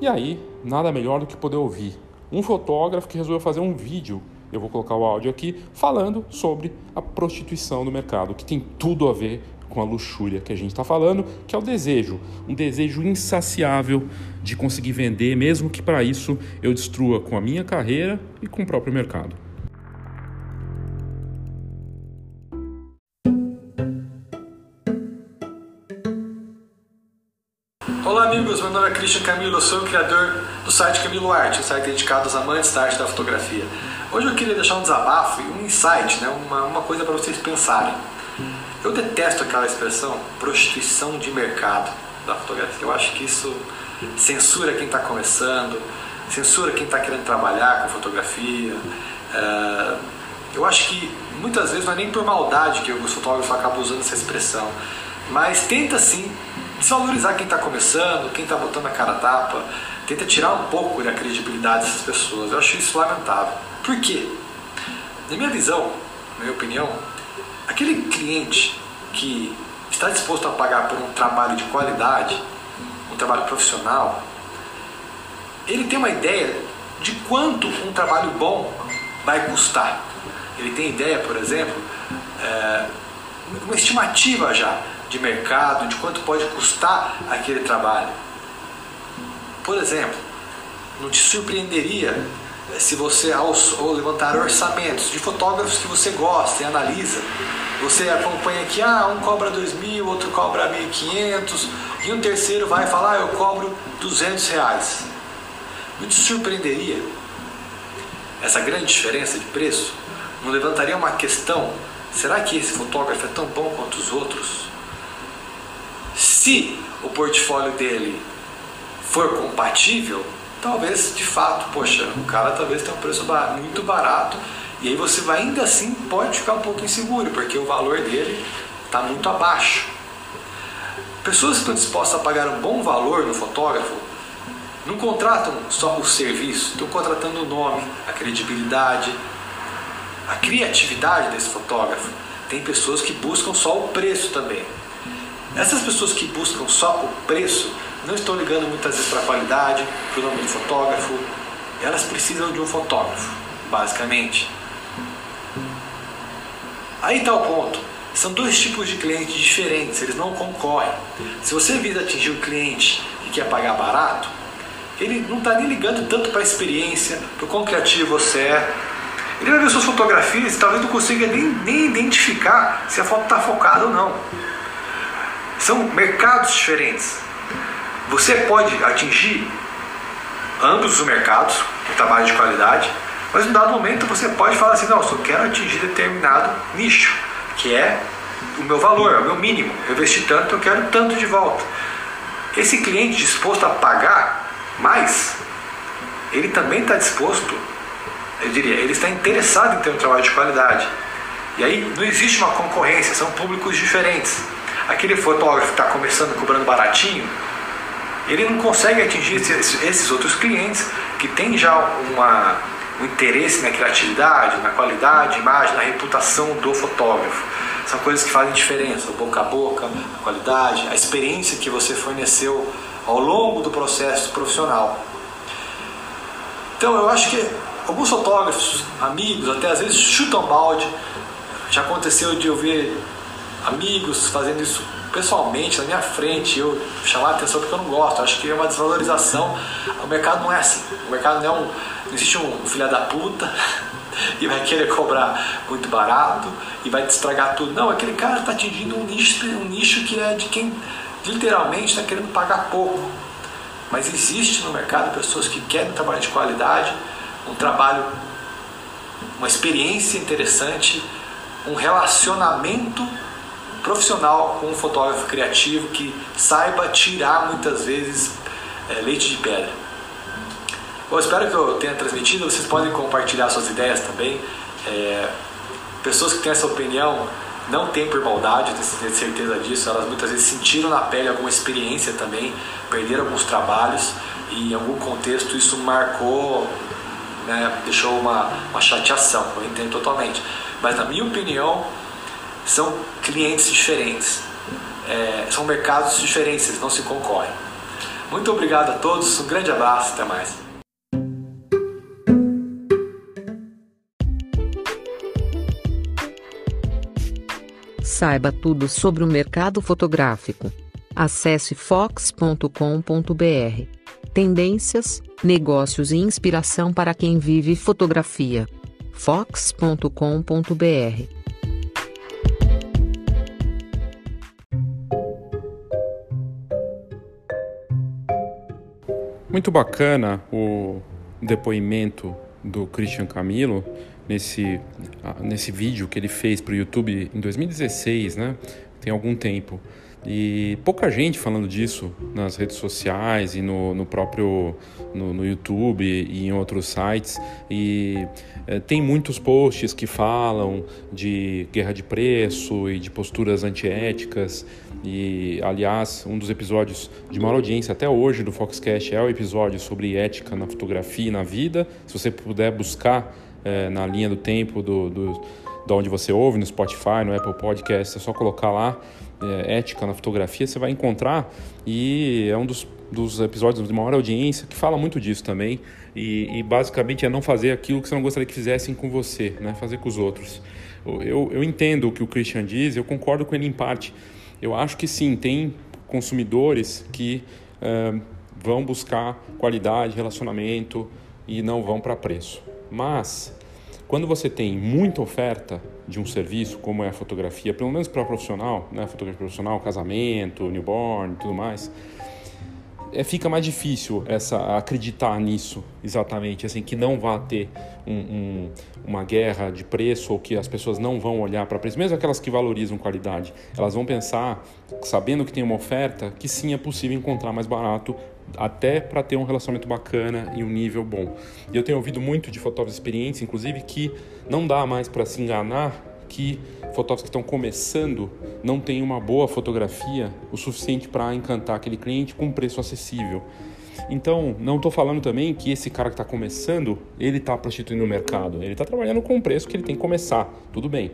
Speaker 3: E aí, nada melhor do que poder ouvir um fotógrafo que resolveu fazer um vídeo, eu vou colocar o áudio aqui, falando sobre a prostituição no mercado, que tem tudo a ver com a luxúria que a gente está falando, que é o desejo, um desejo insaciável de conseguir vender, mesmo que para isso eu destrua com a minha carreira e com o próprio mercado.
Speaker 15: Nome é Christian Camilo, sou o criador do site Camilo Arte, um site dedicado aos amantes da arte da fotografia. Hoje eu queria deixar um desabafo e um insight, né, uma, uma coisa para vocês pensarem. Eu detesto aquela expressão prostituição de mercado da fotografia. Eu acho que isso censura quem está começando, censura quem está querendo trabalhar com fotografia. É, eu acho que muitas vezes não é nem por maldade que os fotógrafos acabam usando essa expressão, mas tenta sim desvalorizar quem está começando, quem está botando a cara a tapa, tenta tirar um pouco da credibilidade dessas pessoas. Eu acho isso lamentável. Por quê? Na minha visão, na minha opinião, aquele cliente que está disposto a pagar por um trabalho de qualidade, um trabalho profissional, ele tem uma ideia de quanto um trabalho bom vai custar. Ele tem ideia, por exemplo, é, uma estimativa já de mercado, de quanto pode custar aquele trabalho. Por exemplo, não te surpreenderia se você, ao, levantar orçamentos de fotógrafos que você gosta e analisa, você acompanha que ah, um cobra 2 mil, outro cobra 1.500 e um terceiro vai falar ah, eu cobro 200 reais. Não te surpreenderia essa grande diferença de preço? Não levantaria uma questão: será que esse fotógrafo é tão bom quanto os outros? Se o portfólio dele for compatível, talvez de fato, poxa, o cara talvez tenha um preço muito barato e aí você vai ainda assim pode ficar um pouco inseguro, porque o valor dele está muito abaixo. Pessoas que estão dispostas a pagar um bom valor no fotógrafo não contratam só o serviço, estão contratando o nome, a credibilidade, a criatividade desse fotógrafo. Tem pessoas que buscam só o preço também. Essas pessoas que buscam só o preço não estão ligando muitas vezes para a qualidade, para o nome do fotógrafo. Elas precisam de um fotógrafo, basicamente. Aí está o ponto. São dois tipos de clientes diferentes, eles não concorrem. Se você visa atingir o cliente que quer pagar barato, ele não está nem ligando tanto para a experiência, para o quão criativo você é. Ele vai ver suas fotografias e talvez não consiga nem, nem identificar se a foto está focada ou não. São mercados diferentes. Você pode atingir ambos os mercados com trabalho de qualidade, mas em dado momento você pode falar assim: não, eu só quero atingir determinado nicho, que é o meu valor, é o meu mínimo. Eu investi tanto, eu quero tanto de volta. Esse cliente disposto a pagar mais, ele também está disposto, eu diria, ele está interessado em ter um trabalho de qualidade. E aí não existe uma concorrência, são públicos diferentes. Aquele fotógrafo que está começando cobrando baratinho, ele não consegue atingir esses, esses outros clientes que têm já uma, um interesse na criatividade, na qualidade, imagem, na reputação do fotógrafo. São coisas que fazem diferença, o boca a boca, a qualidade, a experiência que você forneceu ao longo do processo profissional. Então eu acho que alguns fotógrafos, amigos, até às vezes chutam balde. Já aconteceu de eu ver amigos fazendo isso pessoalmente na minha frente, eu chamar a atenção porque eu não gosto. acho que é uma desvalorização. O mercado não é assim. O mercado não é um. Não existe um filho da puta e vai querer cobrar muito barato e vai te estragar tudo. Não, aquele cara está atingindo um nicho, um nicho que é de quem literalmente está querendo pagar pouco. Mas existe no mercado pessoas que querem um trabalho de qualidade, um trabalho, uma experiência interessante, um relacionamento profissional um fotógrafo criativo que saiba tirar muitas vezes é, leite de pedra. Bom, espero que eu tenha transmitido. Vocês podem compartilhar suas ideias também. É, pessoas que têm essa opinião não têm por maldade, eu tenho certeza disso. Elas muitas vezes sentiram na pele alguma experiência também, perderam alguns trabalhos e em algum contexto isso marcou, né, deixou uma, uma chateação. Eu entendo totalmente. Mas na minha opinião, são clientes diferentes, é, são mercados diferentes, eles não se concorrem. Muito obrigado a todos, um grande abraço, até mais.
Speaker 1: Saiba tudo sobre o mercado fotográfico. Acesse fox.com.br. Tendências, negócios e inspiração para quem vive fotografia. fox.com.br
Speaker 3: Muito bacana o depoimento do Christian Camilo nesse, nesse vídeo que ele fez para o YouTube em 2016, né? Tem algum tempo. E pouca gente falando disso nas redes sociais e no, no próprio no, no YouTube e em outros sites. E é, tem muitos posts que falam de guerra de preço e de posturas antiéticas. E, aliás, um dos episódios de maior audiência até hoje do Foxcast é o episódio sobre ética na fotografia e na vida. Se você puder buscar é, na linha do tempo do, do de onde você ouve, no Spotify, no Apple Podcast, é só colocar lá é, ética na fotografia, você vai encontrar e é um dos, dos episódios de maior audiência que fala muito disso também e, e, basicamente é não fazer aquilo que você não gostaria que fizessem com você, né? fazer com os outros. Eu, eu entendo o que o Christian diz, eu concordo com ele em parte. Eu acho que sim, tem consumidores que uh, vão buscar qualidade, relacionamento e não vão para preço. Mas quando você tem muita oferta de um serviço, como é a fotografia, pelo menos para profissional, né, fotografia profissional, casamento, newborn, tudo mais, é, fica mais difícil essa acreditar nisso exatamente, assim que não vá ter um, um, uma guerra de preço ou que as pessoas não vão olhar para preço, mesmo aquelas que valorizam qualidade, elas vão pensar, sabendo que tem uma oferta, que sim é possível encontrar mais barato até para ter um relacionamento bacana e um nível bom. E eu tenho ouvido muito de fotógrafos experientes, inclusive, que não dá mais para se enganar que fotógrafos que estão começando não têm uma boa fotografia o suficiente para encantar aquele cliente com um preço acessível. Então, não estou falando também que esse cara que está começando, ele está prostituindo o mercado. Ele está trabalhando com o preço que ele tem que começar. Tudo bem.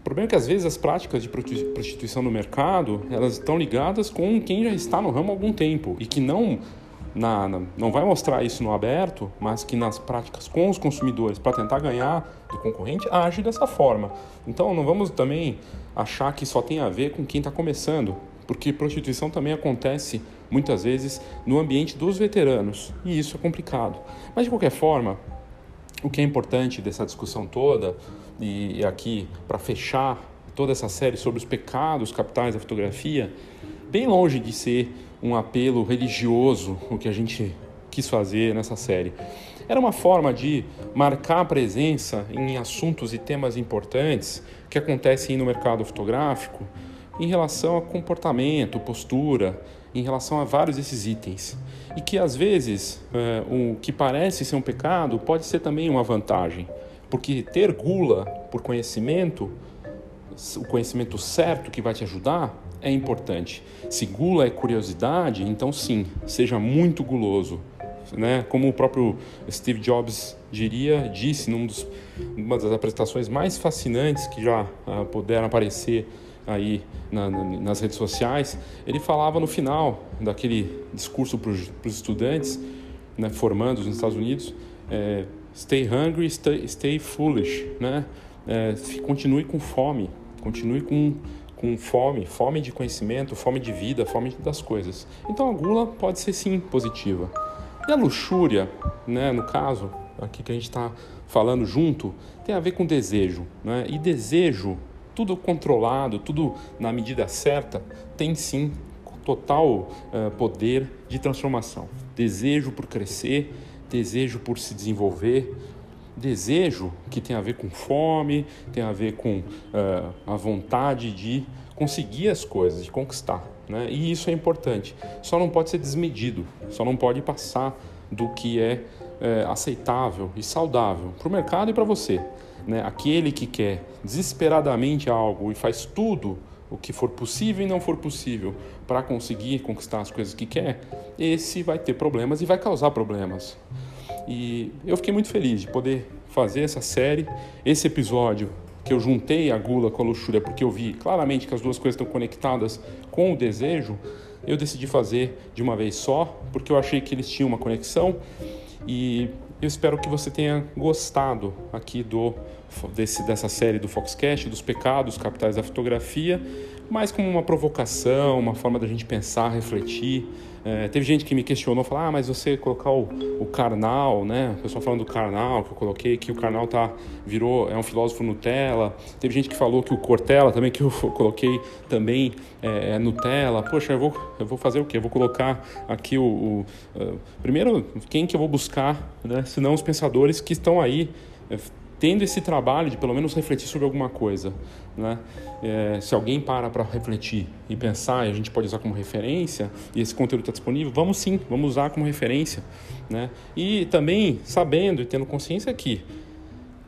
Speaker 3: O problema é que às vezes as práticas de prostituição no mercado, elas estão ligadas com quem já está no ramo há algum tempo e que não na, na, não vai mostrar isso no aberto, mas que nas práticas com os consumidores para tentar ganhar do concorrente age dessa forma. Então não vamos também achar que só tem a ver com quem está começando, porque prostituição também acontece muitas vezes no ambiente dos veteranos e isso é complicado. Mas de qualquer forma, o que é importante dessa discussão toda e aqui para fechar toda essa série sobre os pecados capitais da fotografia, bem longe de ser um apelo religioso, o que a gente quis fazer nessa série. Era uma forma de marcar a presença em assuntos e temas importantes que acontecem no mercado fotográfico em relação a comportamento, postura, em relação a vários desses itens. E que às vezes é, o que parece ser um pecado pode ser também uma vantagem. Porque ter gula por conhecimento, o conhecimento certo que vai te ajudar, é importante. Se gula é curiosidade, então sim, seja muito guloso. Né? Como o próprio Steve Jobs diria, disse numa uma das apresentações mais fascinantes que já uh, puderam aparecer aí na, na, nas redes sociais, ele falava no final daquele discurso para os estudantes, né, formandos nos Estados Unidos, é, Stay hungry, stay, stay foolish, né? É, continue com fome, continue com, com fome, fome de conhecimento, fome de vida, fome das coisas. Então a gula pode ser sim positiva. E a luxúria, né, no caso aqui que a gente está falando junto, tem a ver com desejo. Né? E desejo, tudo controlado, tudo na medida certa, tem sim total uh, poder de transformação. Desejo por crescer, desejo por se desenvolver, desejo que tem a ver com fome, tem a ver com uh, a vontade de conseguir as coisas, de conquistar. Né? E isso é importante. Só não pode ser desmedido, só não pode passar do que é, é aceitável e saudável para o mercado e para você. Né? Aquele que quer desesperadamente algo e faz tudo o que for possível e não for possível para conseguir conquistar as coisas que quer, esse vai ter problemas e vai causar problemas. E eu fiquei muito feliz de poder fazer essa série, esse episódio que eu juntei a gula com a luxúria porque eu vi claramente que as duas coisas estão conectadas com o desejo, eu decidi fazer de uma vez só, porque eu achei que eles tinham uma conexão e eu espero que você tenha gostado aqui do desse, dessa série do Foxcast, dos pecados capitais da fotografia, mais como uma provocação, uma forma da gente pensar, refletir. É, teve gente que me questionou, falou, ah, mas você colocar o, o Karnal, né? O pessoal falando do Karnal, que eu coloquei, que o Karnal tá, virou, é um filósofo Nutella. Teve gente que falou que o Cortella também, que eu coloquei também é, é Nutella. Poxa, eu vou, eu vou fazer o quê? Eu vou colocar aqui o, o uh, primeiro, quem que eu vou buscar, né? Senão os pensadores que estão aí é, tendo esse trabalho de pelo menos refletir sobre alguma coisa. Né? É, se alguém para para refletir e pensar, e a gente pode usar como referência, e esse conteúdo está disponível, vamos sim, vamos usar como referência. Né? E também sabendo e tendo consciência que,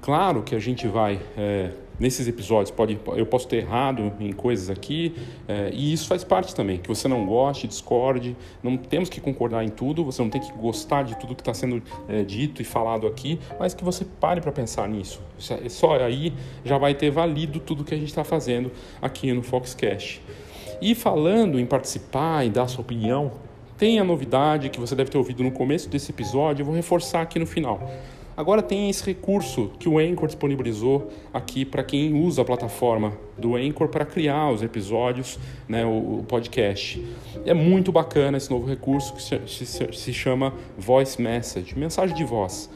Speaker 3: claro que a gente vai é, nesses episódios. Pode, eu posso ter errado em coisas aqui, é, e isso faz parte também. Que você não goste, discorde, não temos que concordar em tudo, você não tem que gostar de tudo que está sendo é, dito e falado aqui, mas que você pare para pensar nisso. É, só aí já vai ter valido tudo que a gente está fazendo aqui no Foxcast. E falando em participar e dar sua opinião, tem a novidade que você deve ter ouvido no começo desse episódio, eu vou reforçar aqui no final. Agora tem esse recurso que o Anchor disponibilizou aqui para quem usa a plataforma do Anchor para criar os episódios, né, o, o, podcast. É muito bacana esse novo recurso que se, se, se chama Voice Message, mensagem de voz.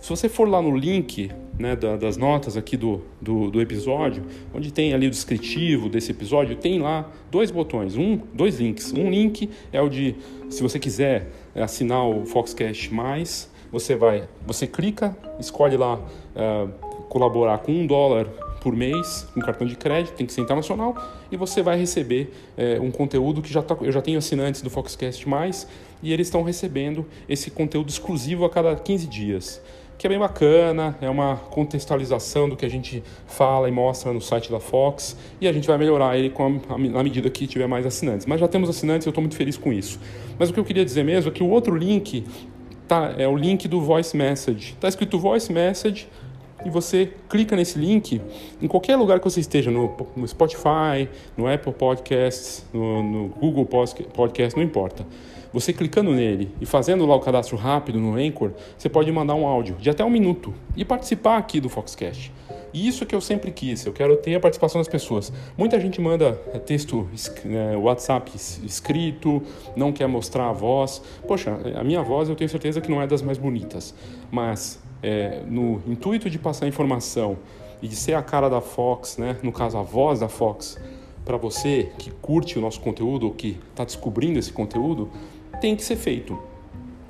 Speaker 3: Se você for lá no link né, das notas aqui do, do, do, episódio, onde tem ali o descritivo desse episódio, tem lá dois botões, um, dois links. Um link é o de, se você quiser assinar o Foxcast Mais, você vai, você clica, escolhe lá uh, colaborar com um dólar por mês um cartão de crédito, tem que ser internacional, e você vai receber uh, um conteúdo que já tá, eu já tenho assinantes do Foxcast Mais e eles estão recebendo esse conteúdo exclusivo a cada 15 dias que é bem bacana, é uma contextualização do que a gente fala e mostra no site da Fox e a gente vai melhorar ele com a, a, na medida que tiver mais assinantes. Mas já temos assinantes e eu estou muito feliz com isso. Mas o que eu queria dizer mesmo é que o outro link tá, é o link do Voice Message. Está escrito Voice Message e você clica nesse link em qualquer lugar que você esteja, no, no Spotify, no Apple Podcasts, no, no Google Podcast, não importa. Você clicando nele e fazendo lá o cadastro rápido no Anchor, você pode mandar um áudio de até um minuto e participar aqui do Foxcast. Isso que eu sempre quis, eu quero ter a participação das pessoas. Muita gente manda é, texto, é, WhatsApp escrito, não quer mostrar a voz. Poxa, a minha voz eu tenho certeza que não é das mais bonitas, mas é, no intuito de passar informação e de ser a cara da Fox, né? no caso a voz da Fox, para você que curte o nosso conteúdo ou que está descobrindo esse conteúdo, tem que ser feito.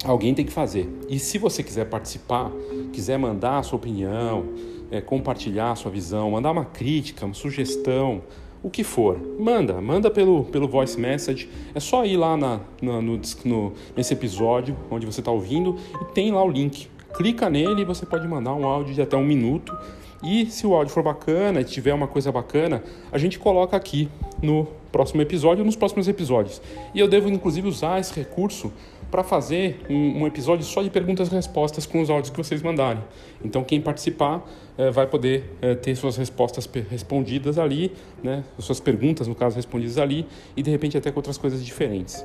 Speaker 3: Alguém tem que fazer. E se você quiser participar, quiser mandar a sua opinião, é, compartilhar sua visão, mandar uma crítica, uma sugestão, o que for, manda, manda pelo, pelo voice message. É só ir lá na, na no, no, nesse episódio onde você está ouvindo e tem lá o link. Clica nele e você pode mandar um áudio de até um minuto. E se o áudio for bacana e tiver uma coisa bacana, a gente coloca aqui no próximo episódio ou nos próximos episódios. E eu devo inclusive usar esse recurso para fazer um, um, episódio só de perguntas e respostas com os áudios que vocês mandarem. Então, quem participar é, vai poder é, ter suas respostas respondidas ali, né, suas perguntas, no caso, respondidas ali, e de repente até com outras coisas diferentes.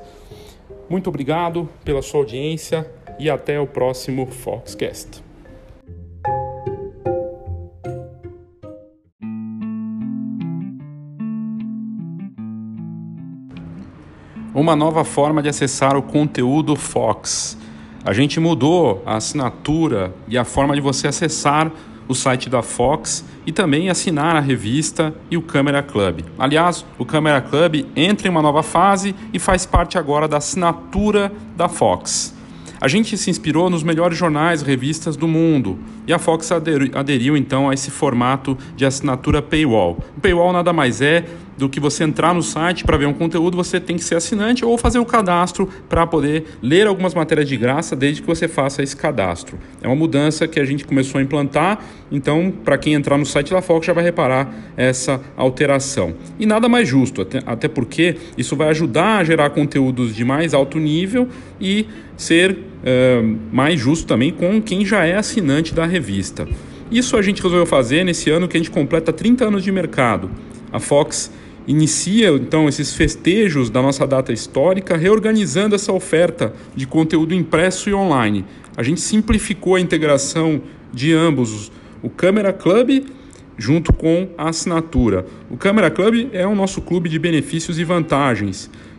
Speaker 3: Muito obrigado pela sua audiência e até o próximo Foxcast. Uma nova forma de acessar o conteúdo Fox. A gente mudou a assinatura e a forma de você acessar o site da Fox e também assinar a revista e o Câmera Club. Aliás, o Câmera Club entra em uma nova fase e faz parte agora da assinatura da Fox. A gente se inspirou nos melhores jornais e revistas do mundo e a Fox aderiu, aderiu então a esse formato de assinatura paywall. O paywall nada mais é do que você entrar no site para ver um conteúdo, você tem que ser assinante ou fazer o cadastro para poder ler algumas matérias de graça desde que você faça esse cadastro. É uma mudança que a gente começou a implantar, então para quem entrar no site da Fox já vai reparar essa alteração. E nada mais justo, até, até porque isso vai ajudar a gerar conteúdos de mais alto nível e ser uh, mais justo também com quem já é assinante da revista. Isso a gente resolveu fazer nesse ano que a gente completa 30 anos de mercado. A Fox inicia então esses festejos da nossa data histórica, reorganizando essa oferta de conteúdo impresso e online. A gente simplificou a integração de ambos, o Câmera Club junto com a assinatura. O Câmera Club é o nosso clube de benefícios e vantagens.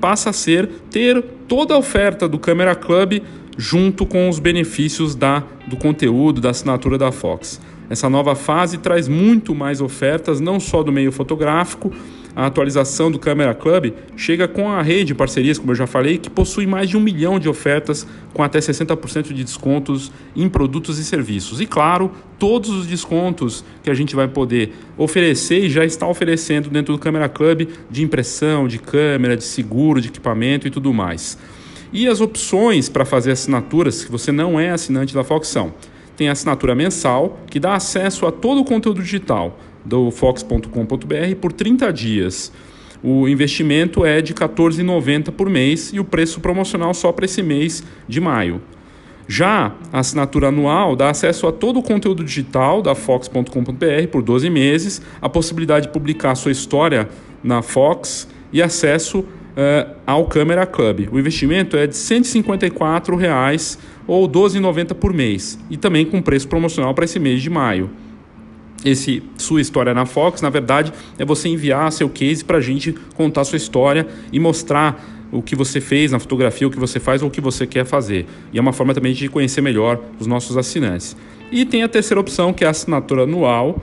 Speaker 3: passa a ser ter toda a oferta do Camera Club junto com os benefícios da, do conteúdo, da assinatura da Fox. Essa nova fase traz muito mais ofertas, não só do meio fotográfico, a atualização do Camera Club chega com a rede de parcerias, como eu já falei, que possui mais de um milhão de ofertas com até 60% de descontos em produtos e serviços. E claro, todos os descontos que a gente vai poder oferecer e já está oferecendo dentro do Camera Club de impressão, de câmera, de seguro, de equipamento e tudo mais. E as opções para fazer assinaturas, se você não é assinante da Fox, são tem a assinatura mensal, que dá acesso a todo o conteúdo digital do fox.com.br por 30 dias. O investimento é de R$ 14,90 por mês e o preço promocional só para esse mês de maio. Já a assinatura anual dá acesso a todo o conteúdo digital da Fox.com.br por 12 meses, a possibilidade de publicar sua história na Fox e acesso uh, ao Camera Club. O investimento é de 154 reais ou R$ 12,90 por mês e também com preço promocional para esse mês de maio esse sua história na Fox, na verdade, é você enviar seu case para a gente contar sua história e mostrar o que você fez na fotografia, o que você faz ou o que você quer fazer. E é uma forma também de conhecer melhor os nossos assinantes. E tem a terceira opção, que é a assinatura anual